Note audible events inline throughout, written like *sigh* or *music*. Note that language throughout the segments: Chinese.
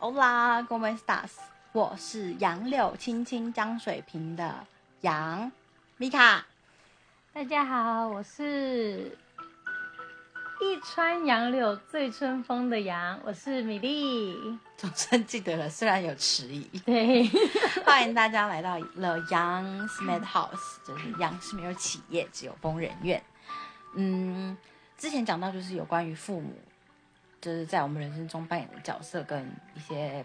Hola, ¿cómo estás？我是杨柳青青江水平的杨米卡。大家好，我是一川杨柳醉春风的杨，我是米粒。总算记得了，虽然有迟疑。对，*laughs* 欢迎大家来到了 Young Smith House，就是杨是没有企业，只有疯人院。嗯，之前讲到就是有关于父母，就是在我们人生中扮演的角色跟一些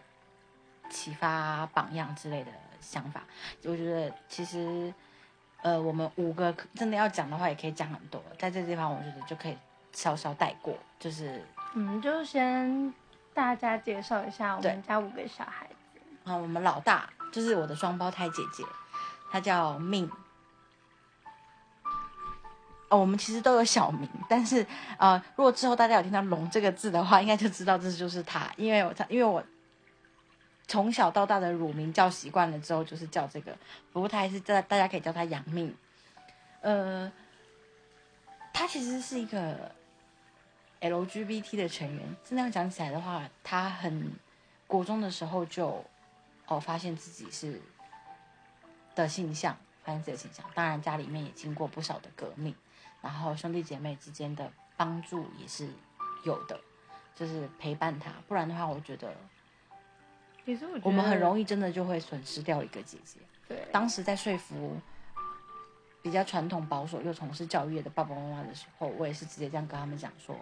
启发、榜样之类的想法。我觉得其实，呃，我们五个真的要讲的话，也可以讲很多。在这地方，我觉得就可以稍稍带过，就是嗯，就先大家介绍一下我们家五个小孩子。啊，我们老大就是我的双胞胎姐姐，她叫命。我们其实都有小名，但是呃，如果之后大家有听到“龙”这个字的话，应该就知道这就是他，因为我因为我从小到大的乳名叫习惯了之后，就是叫这个。不过他还是在大家可以叫他杨命。呃，他其实是一个 LGBT 的成员。真的要讲起来的话，他很国中的时候就哦发现自己是的性向，发现自己的性向。当然家里面也经过不少的革命，然后兄弟姐妹之间的帮助也是有的，就是陪伴他。不然的话，我觉得其实我们很容易易真的就会损失掉一个姐姐。对，当时在说服比较传统保守又从事教育业的爸爸妈妈的时候，我也是直接这样跟他们讲说：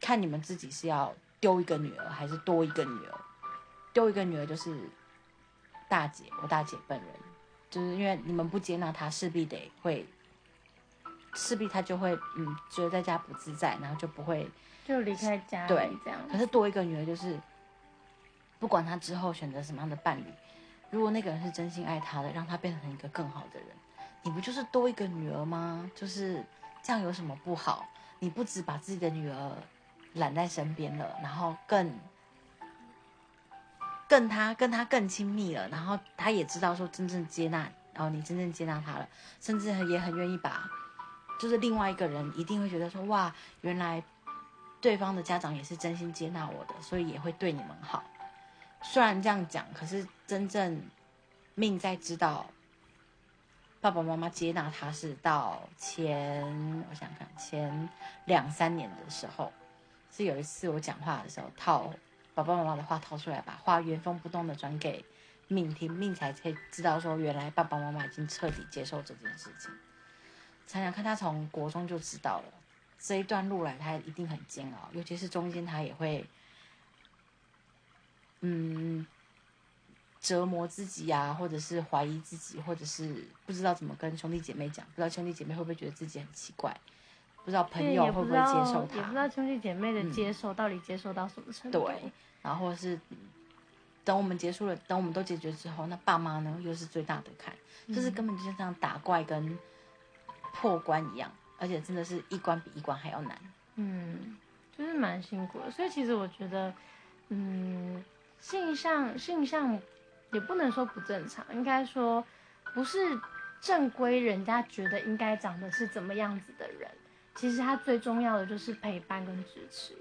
看你们自己是要丢一个女儿，还是多一个女儿。丢一个女儿就是大姐，我大姐本人，就是因为你们不接纳她，势必得会，势必他就会嗯觉得在家不自在，然后就不会就离开家对这样。可是多一个女儿，就是不管他之后选择什么样的伴侣，如果那个人是真心爱他的，让他变成一个更好的人，你不就是多一个女儿吗？就是这样有什么不好？你不止把自己的女儿揽在身边了，然后更更他跟他更亲密了，然后他也知道说真正接纳，然后你真正接纳他了，甚至也很愿意把，就是另外一个人一定会觉得说哇，原来对方的家长也是真心接纳我的，所以也会对你们好。虽然这样讲，可是真正命在知道爸爸妈妈接纳他是到前，我想看前两三年的时候，是有一次我讲话的时候套爸爸妈妈的话掏出来，把话原封不动的转给命听，命才可以知道说原来爸爸妈妈已经彻底接受这件事情。想想看，他从国中就知道了。这一段路来，他一定很煎熬，尤其是中间他也会，嗯，折磨自己呀、或者是怀疑自己，或者是不知道怎么跟兄弟姐妹讲，不知道兄弟姐妹会不会觉得自己很奇怪，不知道朋友会不会接受也不知，道兄弟姐妹的嗯接受到底接受到什么程度。对，然后是嗯等我们结束了，等我们都解决之后，那爸妈呢又是最大的坎，就是根本就像这样打怪跟破关一样，而且真的是一关比一关还要难。嗯，就是蛮辛苦的。所以其实我觉得，嗯，性向性向也不能说不正常，应该说不是正规人家觉得应该长得是怎么样子的人。其实他最重要的就是陪伴跟支持，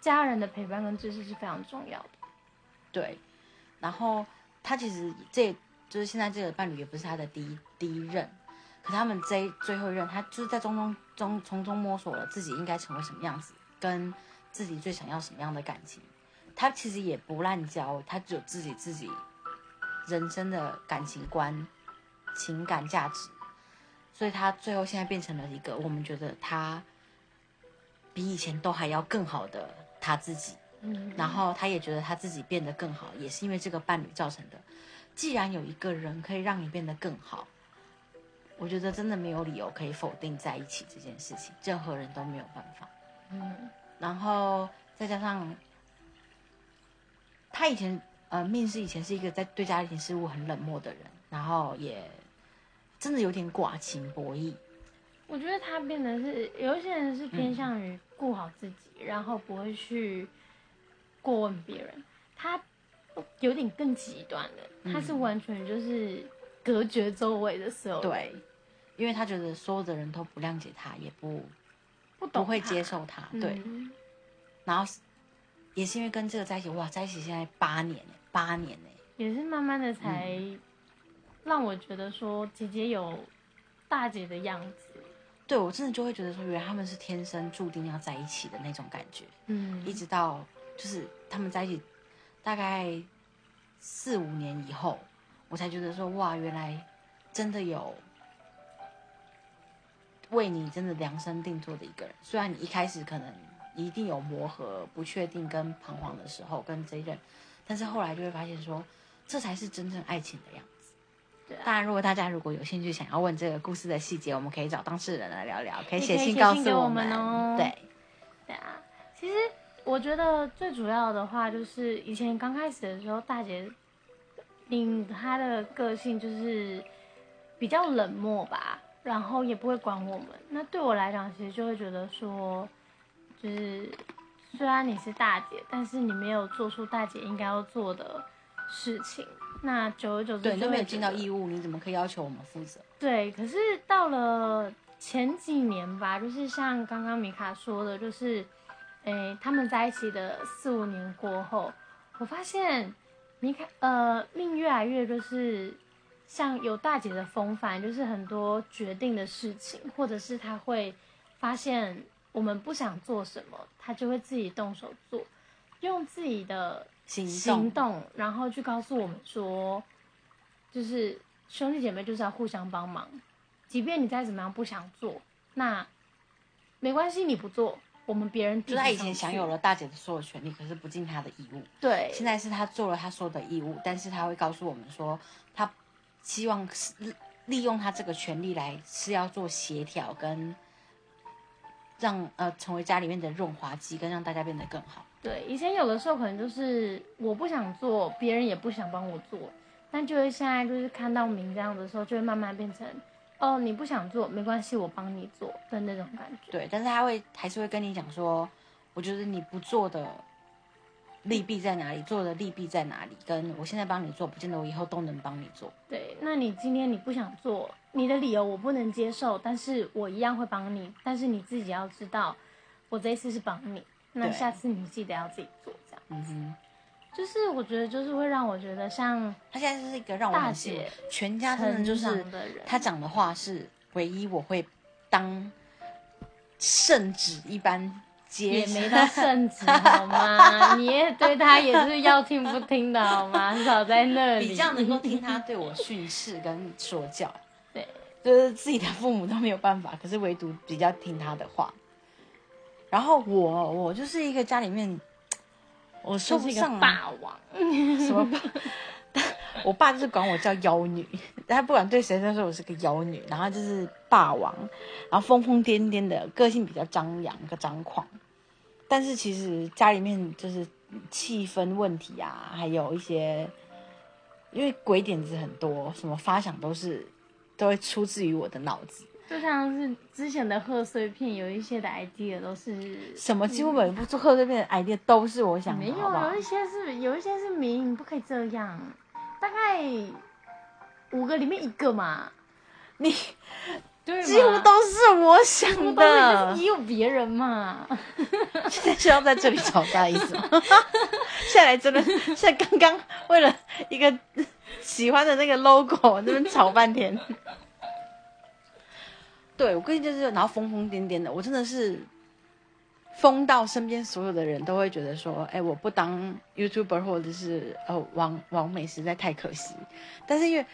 家人的陪伴跟支持是非常重要的。对，然后他其实这就是现在这个伴侣也不是他的第一第一任，可他们这最后一任，他就是在中中中从中摸索了自己应该成为什么样子，跟自己最想要什么样的感情。他其实也不滥交，他只有自己自己人生的感情观、情感价值，所以他最后现在变成了一个我们觉得他比以前都还要更好的他自己。嗯，然后他也觉得他自己变得更好，也是因为这个伴侣造成的。既然有一个人可以让你变得更好，我觉得真的没有理由可以否定在一起这件事情，任何人都没有办法。嗯然后再加上他以前呃，命是以前是一个在对家庭事务很冷漠的人，然后也真的有点寡情薄义。我觉得他变得是有一些人是偏向于顾好自己，然后不会去过问别人。他有点更极端的，他是完全就是隔绝周围的所有人，对，因为他觉得所有的人都不谅解他，也不不会接受他，对。嗯然后也是因为跟这个在一起，哇，在一起现在八年呢，八年呢，也是慢慢的才让我觉得说姐姐有大姐的样子。对我真的就会觉得说，原来他们是天生注定要在一起的那种感觉。嗯一直到就是他们在一起大概四五年以后，我才觉得说哇，原来真的有为你真的量身定做的一个人。虽然你一开始可能一定有磨合、不确定跟彷徨的时候，跟这一任，但是后来就会发现说，这才是真正爱情的样子。对啊。当然，如果大家如果有兴趣想要问这个故事的细节，我们可以找当事人来聊聊，可以写信告诉们。们哦。对，对啊，其实我觉得最主要的话就是以前刚开始的时候，大姐，嗯，她的个性就是比较冷漠吧，然后也不会管我们。那对我来讲，其实就会觉得说，就是虽然你是大姐，但是你没有做出大姐应该要做的事情。那久而久之，对，你都没有尽到义务，你怎么可以要求我们负责？对，可是到了前几年吧，就是像刚刚米卡说的，就是，诶，他们在一起的四五年过后，我发现米卡呃命越来越就是像有大姐的风范，就是很多决定的事情，或者是他会发现我们不想做什么，他就会自己动手做，用自己的行行动，然后去告诉我们说，就是兄弟姐妹就是要互相帮忙，即便你再怎么样不想做，那没关系，你不做，我们别人就是他以前享有了大姐的所有权利，可是不尽他的义务。对，现在是他做了他所有的义务，但是他会告诉我们说，他希望是利利用他这个权利来是要做协调跟让呃成为家里面的润滑剂，跟让大家变得更好。对，以前有的时候可能就是我不想做，别人也不想帮我做，但就会现在就是看到明这样的时候，就会慢慢变成，哦，你不想做没关系，我帮你做的那种感觉。对，但是他会还是会跟你讲说，我觉得你不做的利弊在哪里，做的利弊在哪里，跟我现在帮你做，不见得我以后都能帮你做。对，那你今天你不想做，你的理由我不能接受，但是我一样会帮你，但是你自己要知道，我这一次是帮你，那下次你记得要自己做，这样。嗯哼，就是我觉得就是会让我觉得像他现在就是一个让我大姐，全家真的就是他讲的话是唯一我会当圣旨一般接也没到圣旨好吗？*laughs* 你也对他也是要听不听的好吗？少在那里，比较能够听他对我训斥跟说教。对，就是自己的父母都没有办法，可是唯独比较听他的话。然后我我就是一个家里面，我是一个不上啊霸王。什么霸。我爸就是管我叫妖女，他不管对谁都说我是个妖女，然后就是霸王，然后疯疯癫癫的，个性比较张扬跟张狂。但是其实家里面就是气氛问题啊，还有一些因为鬼点子很多，什么发想都是都会出自于我的脑子，就像是之前的贺岁片，有一些的 idea 都是什么几乎每一部做贺岁片的 idea 都是我想的，没有，好好有一些是有一些是名，你不可以这样。大概五个里面一个嘛，你对，几乎都是我想的就是。也有别人嘛。现在是要在这里吵架的意思吗？*laughs* 现在来真的，现在刚刚为了一个喜欢的那个 logo 那边吵半天。对，我个性就是，然后疯疯癫癫的，我真的是疯到身边所有的人都会觉得说，哎，我不当 YouTuber 或者是呃王王美实在太可惜。但是因为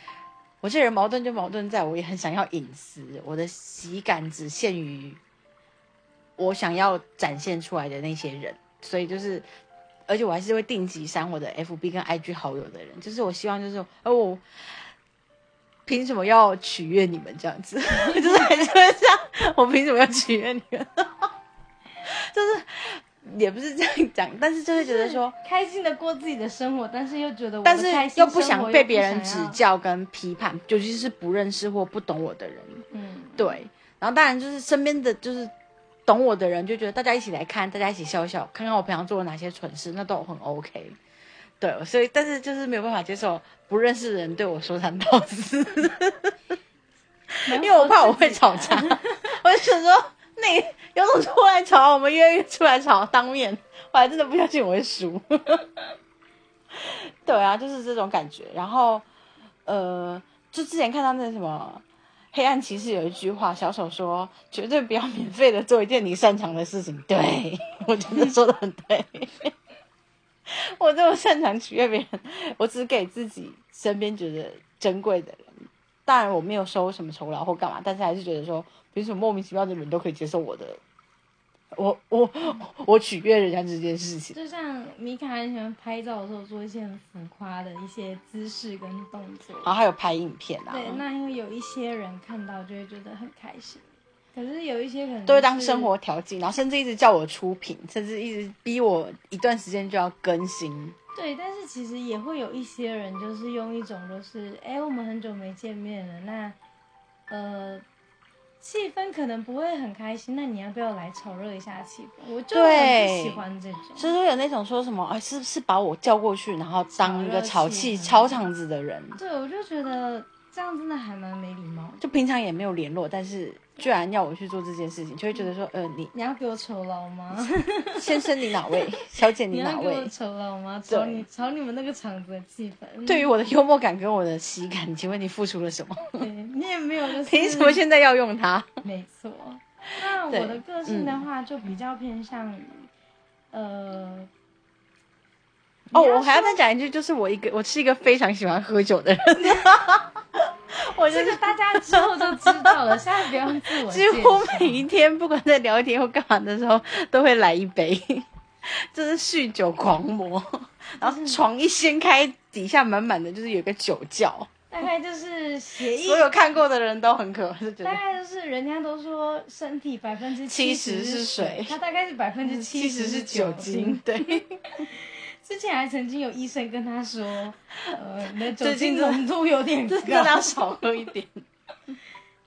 我这人矛盾就矛盾在我也很想要隐私，我的喜感只限于我想要展现出来的那些人，所以就是，而且我还是会定期删我的 FB 跟 IG 好友的人，就是我希望就是，哦我凭什么要取悦你们这样子？*laughs* 就是还是会这样，我凭什么要取悦你们？就是也不是这样讲，但是就是觉得说，开心的过自己的生活，但是又觉得我的但是开心又不想被别人。指教跟批判，尤其是不认识或不懂我的人。嗯，对，然后当然就是身边的就是懂我的人就觉得大家一起来看，大家一起笑笑，看看我平常做了哪些蠢事，那都很 OK。对，所以但是就是没有办法接受不认识的人对我说三道四，*laughs* 因为我怕我会吵架。*laughs* 我就想说，那有种出来吵，我们约约出来吵，当面，我还真的不相信我会输。*laughs* 对啊，就是这种感觉。然后，呃，就之前看到那什么《黑暗骑士》有一句话，小丑说：“绝对不要免费的做一件你擅长的事情。”对 *laughs* 我觉得说的很对。*laughs* 我这么擅长取悦别人，我只给自己身边觉得珍贵的人。当然我没有收什么酬劳或干嘛，但是还是觉得说，凭什么莫名其妙的人都可以接受我的，我我我取悦人家这件事情。就像米卡很喜欢拍照的时候做一些很浮夸的一些姿势跟动作，然后还有拍影片啊，对，那因为有一些人看到就会觉得很开心，可是有一些可能都会当生活调剂，然后甚至一直叫我出品，甚至一直逼我一段时间就要更新。对，但是其实也会有一些人，就是用一种就是，哎，我们很久没见面了，那呃，气氛可能不会很开心，那你要不要来炒热一下气氛？我就很不喜欢这种。所以说有那种说什么，哎，是不是把我叫过去，然后当一个炒气、炒场子的人。对，我就觉得这样真的还蛮没礼貌。就平常也没有联络，但是居然要我去做这件事情，就会觉得说，呃，你你要给我酬劳吗？*laughs* 先生你哪位？*laughs* 小姐你哪位？你要给我酬劳吗？炒你炒你们那个场子的气氛。对于我的幽默感跟我的喜感，请问你付出了什么？对你也没有，就是 *laughs* 凭什么现在要用它？没错。那我的个性的话，就比较偏向于，呃。哦，我还要再讲一句，就是我一个，我是一个非常喜欢喝酒的人。*laughs* 我这个大家之后都知道了，现在不用自我。几乎每一天，不管在聊天或干嘛的时候，都会来一杯，这是酗酒狂魔。然后床一掀开，底下满满的就是有个酒窖。大概就是协议，所有看过的人都很可怕。大概就是人家都说身体百分之七十是水，它大概是百分之七十是酒精。对。*laughs* 之前还曾经有医生跟他说，呃，你的酒精浓度有点 *laughs* 高，要少喝一点。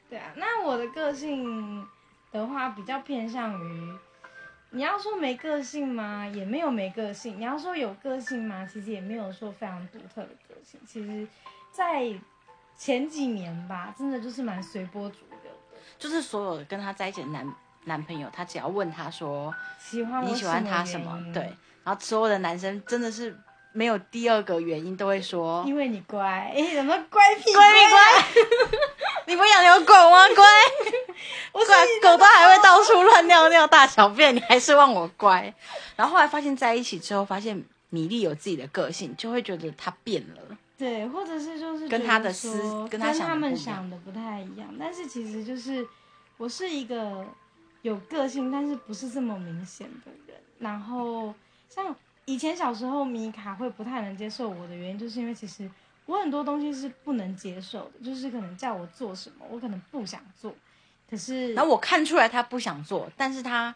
对啊，那我的个性的话比较偏向于，你要说没个性吗？也没有没个性。你要说有个性吗？其实也没有说非常独特的个性。其实，在前几年吧，真的就是蛮随波逐流的。就是所有跟他在一起的男男朋友，他只要问他说，喜欢你喜欢他什么？对。然后所有的男生真的是没有第二个原因，都会说因为你乖，哎，什么乖屁乖屁乖？*laughs* 你不养牛狗吗？乖，*laughs* 我乖狗都还会到处乱尿尿大小便，你还是望我乖。*laughs* 然后后来发现在一起之后，发现米粒有自己的个性，就会觉得他变了。对，或者是就是跟他的思跟他他们想的不太一样，但是其实就是我是一个有个性，但是不是这么明显的人，然后。像以前小时候，米卡会不太能接受我的原因，就是因为其实我很多东西是不能接受的，就是可能叫我做什么，我可能不想做。可是，然后我看出来他不想做，但是他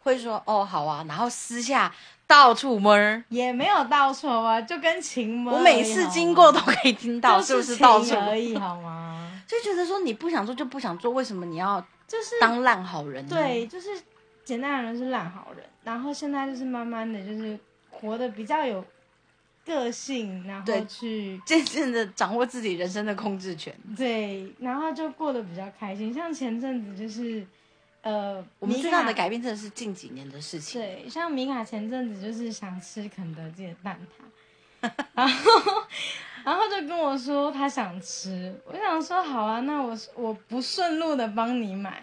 会说：“哦，好啊。”然后私下到处摸，也没有到处啊，就跟情摸。我每次经过都可以听到，是不是到处而已，*laughs* 好吗？就觉得说你不想做就不想做，为什么你要就是当烂好人？对，就是简单的人是烂好人。然后现在就是慢慢的就是活得比较有个性，然后去渐渐的掌握自己人生的控制权。对，然后就过得比较开心。像前阵子就是，呃，我们最大的改变真的是近几年的事情。对，像米卡前阵子就是想吃肯德基的蛋挞，*laughs* 然后然后就跟我说他想吃，我想说好啊，那我我不顺路的帮你买。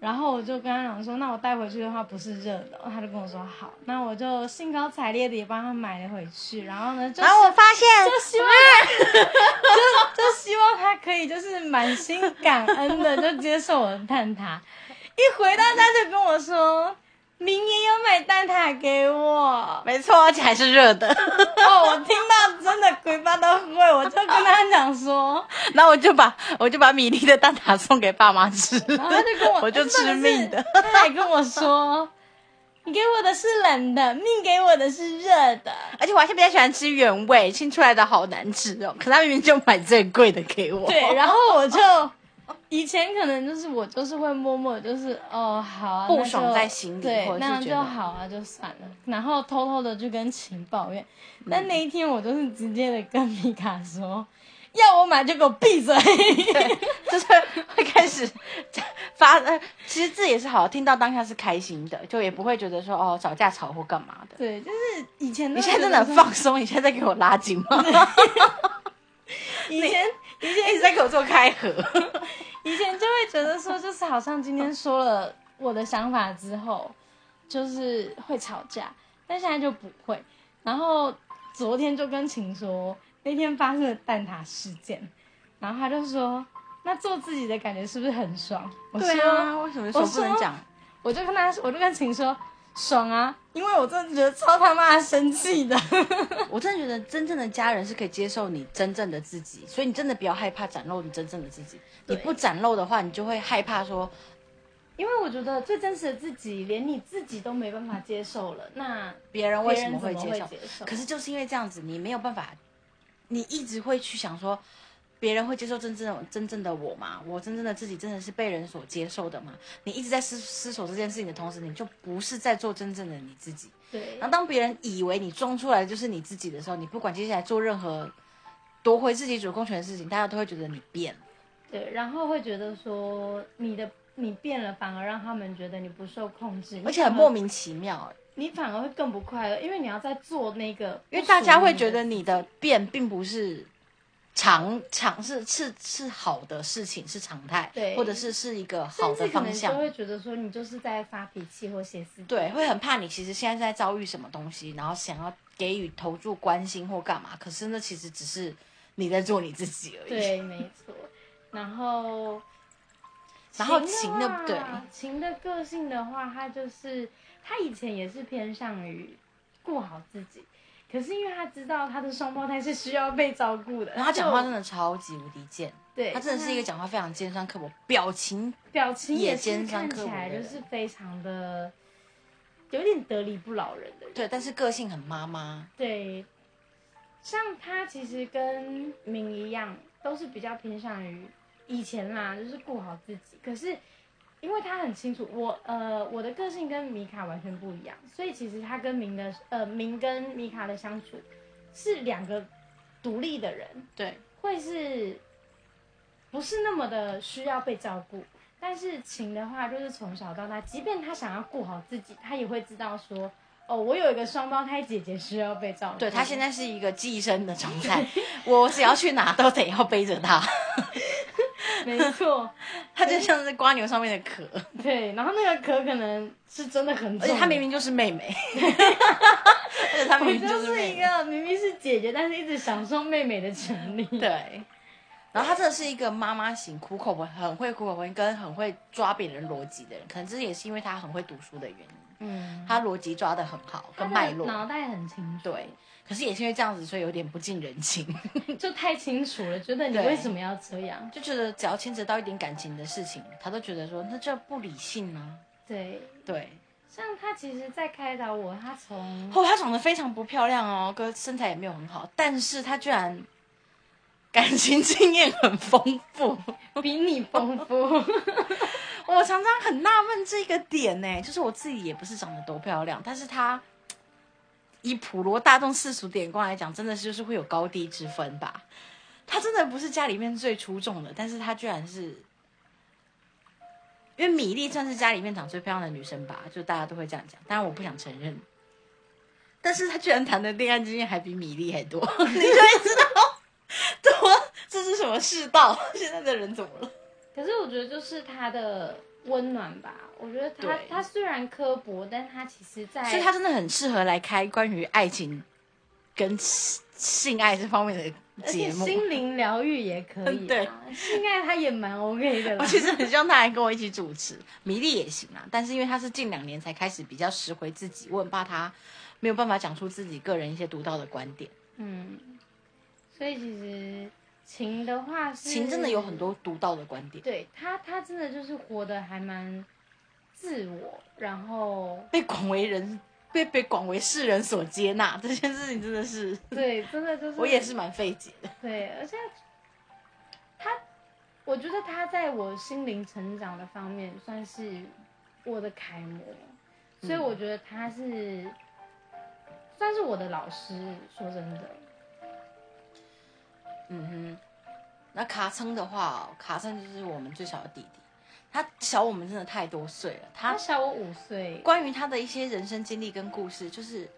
然后我就跟他讲说，那我带回去的话不是热的，他就跟我说好，那我就兴高采烈的也帮他买了回去。然后呢，然后我发现，就希望，*laughs* *laughs* 就就希望他可以就是满心感恩的就接受我的蛋挞。一回到家就跟我说。明年有买蛋挞给我，没错，而且还是热的。*laughs* 哦，我听到真的鬼爸都会，我就跟他讲说，*laughs* 那我就把我就把米粒的蛋挞送给爸妈吃，然后他就跟我，*laughs* 我就吃命的。他还跟我说，你给我的是冷的，命给我的是热的，而且我还是比较喜欢吃原味，新出来的好难吃哦。可他明明就买最贵的给我。对，然后我就。以前可能就是我就是会默默就是哦好啊，不爽在心里，对，那样就好啊，就算了。然后偷偷的就跟晴抱怨，但那一天我就是直接的跟米卡说，要我买就给我闭嘴。对，*laughs* 就是会开始发。呃，其实这也是好，听到当下是开心的，就也不会觉得说哦吵架吵或干嘛的。对，就是以前你现在真的很放松，你现在在给我拉紧吗？*laughs* 以前以前一直在给我做开合，*laughs* 以前就会觉得说，就是好像今天说了我的想法之后，就是会吵架，但现在就不会。然后昨天就跟晴说，那天发生的蛋挞事件，然后他就说，那做自己的感觉是不是很爽？我说，为什么说不能讲？我就跟他，我就跟晴说。爽啊！因为我真的觉得超他妈生气的。*laughs* 我真的觉得真正的家人是可以接受你真正的自己，所以你真的不要害怕展露你真正的自己。你不展露的话，你就会害怕说，因为我觉得最真实的自己连你自己都没办法接受了，那别人为什么会接受？可是就是因为这样子，你没有办法，你一直会去想说。别人会接受真正的真正的我吗？我真正的自己真的是被人所接受的吗？你一直在思思索这件事情的同时，你就不是在做真正的你自己。对。然后当别人以为你装出来的就是你自己的时候，你不管接下来做任何夺回自己主控权的事情，大家都会觉得你变了。对，然后会觉得说你的你变了，反而让他们觉得你不受控制，而且很莫名其妙。你反而会更不快乐，因为你要在做那个，因为大家会觉得你的变并不是。常常是是是好的事情，是常态，对，或者是是一个好的方向。就会觉得说你就是在发脾气或歇斯对，会很怕你其实现在在遭遇什么东西，然后想要给予投注关心或干嘛，可是那其实只是你在做你自己而已。对，没错。然后，然后情的对情的个性的话，他就是他以前也是偏向于顾好自己。可是因为他知道他的双胞胎是需要被照顾的，然后他讲话真的超级无敌贱，对他真的是一个讲话非常尖酸刻薄，表情表情也尖酸刻薄，看起来就是非常的有点得理不饶人的。对，但是个性很妈妈。对，像他其实跟明一样，都是比较偏向于以前啦，就是顾好自己。可是。因为他很清楚我，呃，我的个性跟米卡完全不一样，所以其实他跟明的，呃，明跟米卡的相处是两个独立的人，对，会是不是那么的需要被照顾？但是晴的话，就是从小到大，即便他想要顾好自己，他也会知道说，哦，我有一个双胞胎姐姐需要被照顾。对他现在是一个寄生的状态，*laughs* 我只要去哪都得要背着他。*laughs* 没错，*laughs* 它就像是瓜牛上面的壳。*laughs* 对，然后那个壳可能是真的很重，而且它明明就是妹妹。而且它明明就是一个明明是姐姐，但是一直享受妹妹的权利。对。然后她真的是一个妈妈型，苦口婆很会苦口婆心，跟很会抓别人逻辑的人。可能这也是因为她很会读书的原因。嗯。她逻辑抓的很好，跟脉络，脑袋很清楚。对。可是也是因为这样子，所以有点不近人情，*laughs* 就太清楚了。觉得你为什么要这样？就觉得只要牵扯到一点感情的事情，他都觉得说那这不理性啊。对对，像他其实，在开导我，他从哦，他长得非常不漂亮哦，哥身材也没有很好，但是他居然感情经验很丰富，*laughs* 比你丰富。*laughs* 我常常很纳闷这个点呢，就是我自己也不是长得多漂亮，但是他。以普罗大众世俗眼光来讲，真的就是会有高低之分吧。她真的不是家里面最出众的，但是她居然是，因为米粒算是家里面长最漂亮的女生吧，就大家都会这样讲。当然我不想承认，但是她居然谈的恋爱经验还比米粒还多，*laughs* 你就会知道，多这是什么世道？*laughs* 现在的人怎么了？可是我觉得就是她的。温暖吧，我觉得他他虽然刻薄，但他其实在，所以他真的很适合来开关于爱情跟性爱这方面的节目，心灵疗愈也可以。对，性爱他也蛮 OK 的。*laughs* 我其实很希望他来跟我一起主持，米粒也行啊。但是因为他是近两年才开始比较拾回自己，我很怕他没有办法讲出自己个人一些独到的观点。嗯，所以其实。情的话是情真的有很多独到的观点，对他，他真的就是活得还蛮自我，然后 *laughs* 被广为人被被广为世人所接纳，这件事情真的是 *laughs* 对，真的就是我也是蛮费解的。对，而且他，我觉得他在我心灵成长的方面算是我的楷模，所以我觉得他是算是我的老师。说真的。嗯哼，那卡称的话，卡称就是我们最小的弟弟，他小我们真的太多岁了。他他小我五岁，关于他的一些人生经历跟故事，就是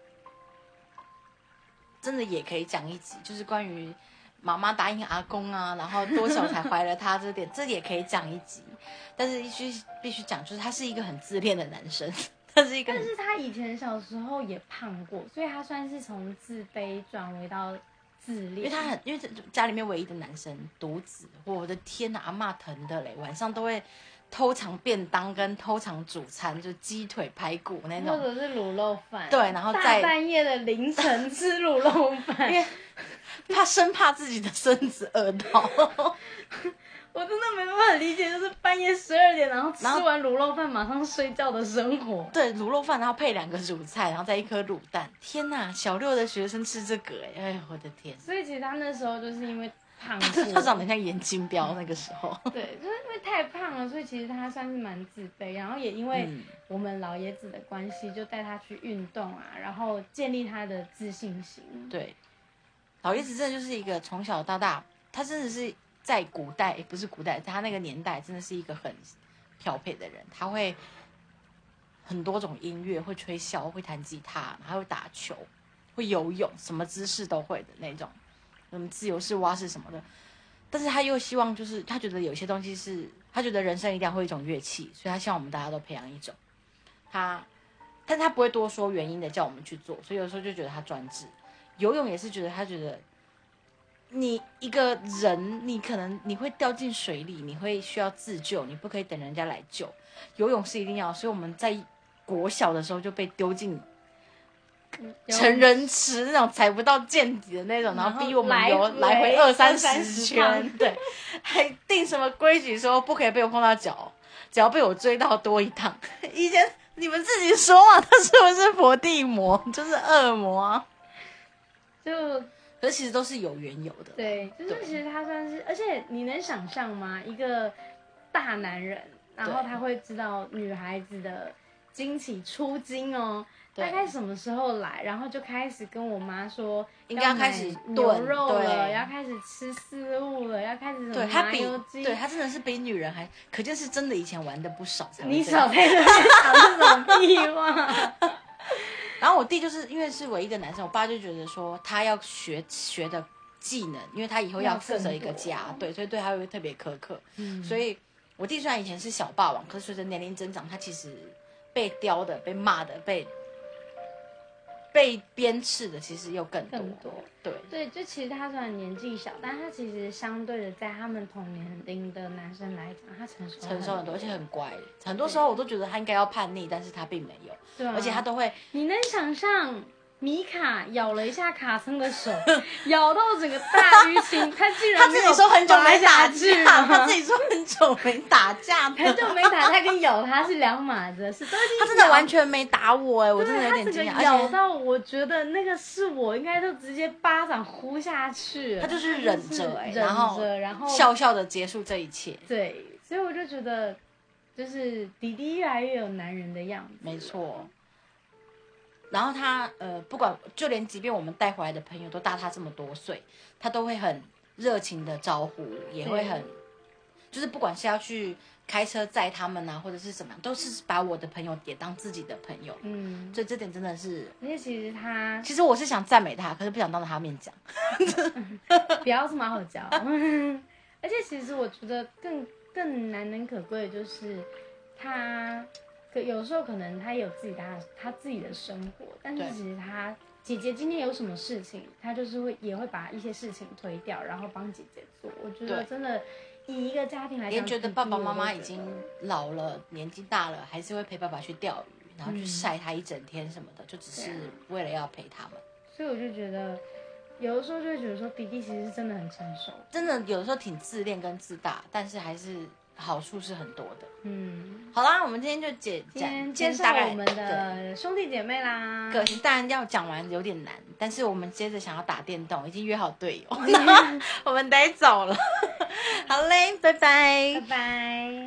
真的也可以讲一集，就是关于妈妈答应阿公啊，然后多久才怀了他这点，这也可以讲一集。*laughs* 但是必须必须讲，就是他是一个很自恋的男生，*laughs* 他是一个很但是他以前小时候也胖过，所以他算是从自卑转为到自恋。因为他很，因为这家里面唯一的男生，独子，我的天哪，阿妈疼的嘞，晚上都会偷藏便当跟偷藏主餐，就鸡腿排骨那种或，者是卤肉饭，对然后再大半夜的凌晨吃卤肉饭，*laughs* 因为怕生怕自己的孙子饿到。*laughs* 我真的没办法理解，就是半夜十二点，然后吃完卤肉饭马上睡觉的生活。对，卤肉饭，然后配两个卤菜，然后再一颗卤蛋。天哪，小六的学生吃这个、哎，哎我的天，所以其实他那时候就是因为胖他，长得像严金彪那个时候。*laughs* 对，就是因为太胖了，所以其实他算是蛮自卑。然后也因为嗯我们老爷子的关系，就带他去运动啊，然后建立他的自信心。对，老爷子真的就是一个从小到大，他真的是在古代，不是古代，他那个年代真的是一个很调配的人。他会很多种音乐，会吹箫，会弹吉他，还会打球，会游泳，什么姿势都会的那种，嗯，自由式、蛙式什么的。但是他又希望，就是他觉得有些东西是，他觉得人生一定要会一种乐器，所以他希望我们大家都培养一种。他，但他不会多说原因的叫我们去做，所以有时候就觉得他专制。游泳也是觉得他觉得，你一个人，你可能你会掉进水里，你会需要自救，你不可以等人家来救。游泳是一定要，所以我们在国小的时候就被丢进成人池那种踩不到见底的那种，然后逼我们游来回二三十圈，对，还定什么规矩说不可以被我碰到脚，只要被我追到多一趟。以前你们自己说嘛，他是不是佛地魔，就是恶魔啊？就可是其实都是有缘由的。对，就是其实他算是，而且你能想象吗？一个大男人，然后他会知道女孩子的经期出经哦，对大概什么时候来，然后就开始跟我妈说，应该要开始买炖牛肉了，要开始吃食物了，要开始什么麻对他比油鸡，对他真的是比女人还，可见是真的以前玩的不少才你少在这边讲这种 *laughs* 屁话。然后我弟就是因为是唯一的男生，我爸就觉得说他要学学的技能，因为他以后要负责一个家对，所以对他会特别苛刻。嗯所以我弟虽然以前是小霸王，可是随着年龄增长，他其实被刁的、被骂的、被被鞭笞的，其实又更多。更多。对，对，就其实他虽然年纪小，但他其实相对的，在他们同年龄的男生来讲，他成熟成熟很多，而且很乖。很多时候我都觉得他应该要叛逆，但是他并没有，对啊，而且他都会你能想象米卡咬了一下卡森的手，*laughs* 咬到整个大淤青，他竟然 *laughs* 他自己说很久没打架，他自己说很久没打架很久，没打，他跟咬他是两码子的事，都已经他真的完全没打我哎，我真的有点惊讶，咬到，我觉得那个是我应该就直接巴掌呼下去。他就是忍着哎，忍然后着，然后笑笑的结束这一切。对，所以我就觉得，就是迪迪越来越有男人的样子。没错。然后他呃，不管就连即便我们带回来的朋友都大他这么多岁，他都会很热情的招呼，也会很，就是不管是要去开车载他们啊，或者是什么样，都是把我的朋友也当自己的朋友。嗯，所以这点真的是，而且其实他其实我是想赞美他，可是不想当着他面讲。*laughs* 不要这么好教，*laughs* 而且其实我觉得更更难能可贵的就是他，可有时候可能他有自己他他自己的生活，但是其实他姐姐今天有什么事情，他就是会也会把一些事情推掉，然后帮姐姐做。我觉得真的以一个家庭来讲，连觉得爸爸妈妈已经老了，年纪大了，还是会陪爸爸去钓鱼，然后去嗯晒他一整天什么的，就只是为了要陪他们。所以我就觉得，有的时候就会觉得说，弟弟其实真的很成熟。真的有的时候挺自恋跟自大，但是还是好处是很多的。嗯，好啦，我们今天就解今讲，天介绍我们的兄弟姐妹啦。可是，当然要讲完有点难，但是我们接着想要打电动，已经约好队友，*laughs* 我们得走了。*laughs* 好嘞，拜拜拜拜。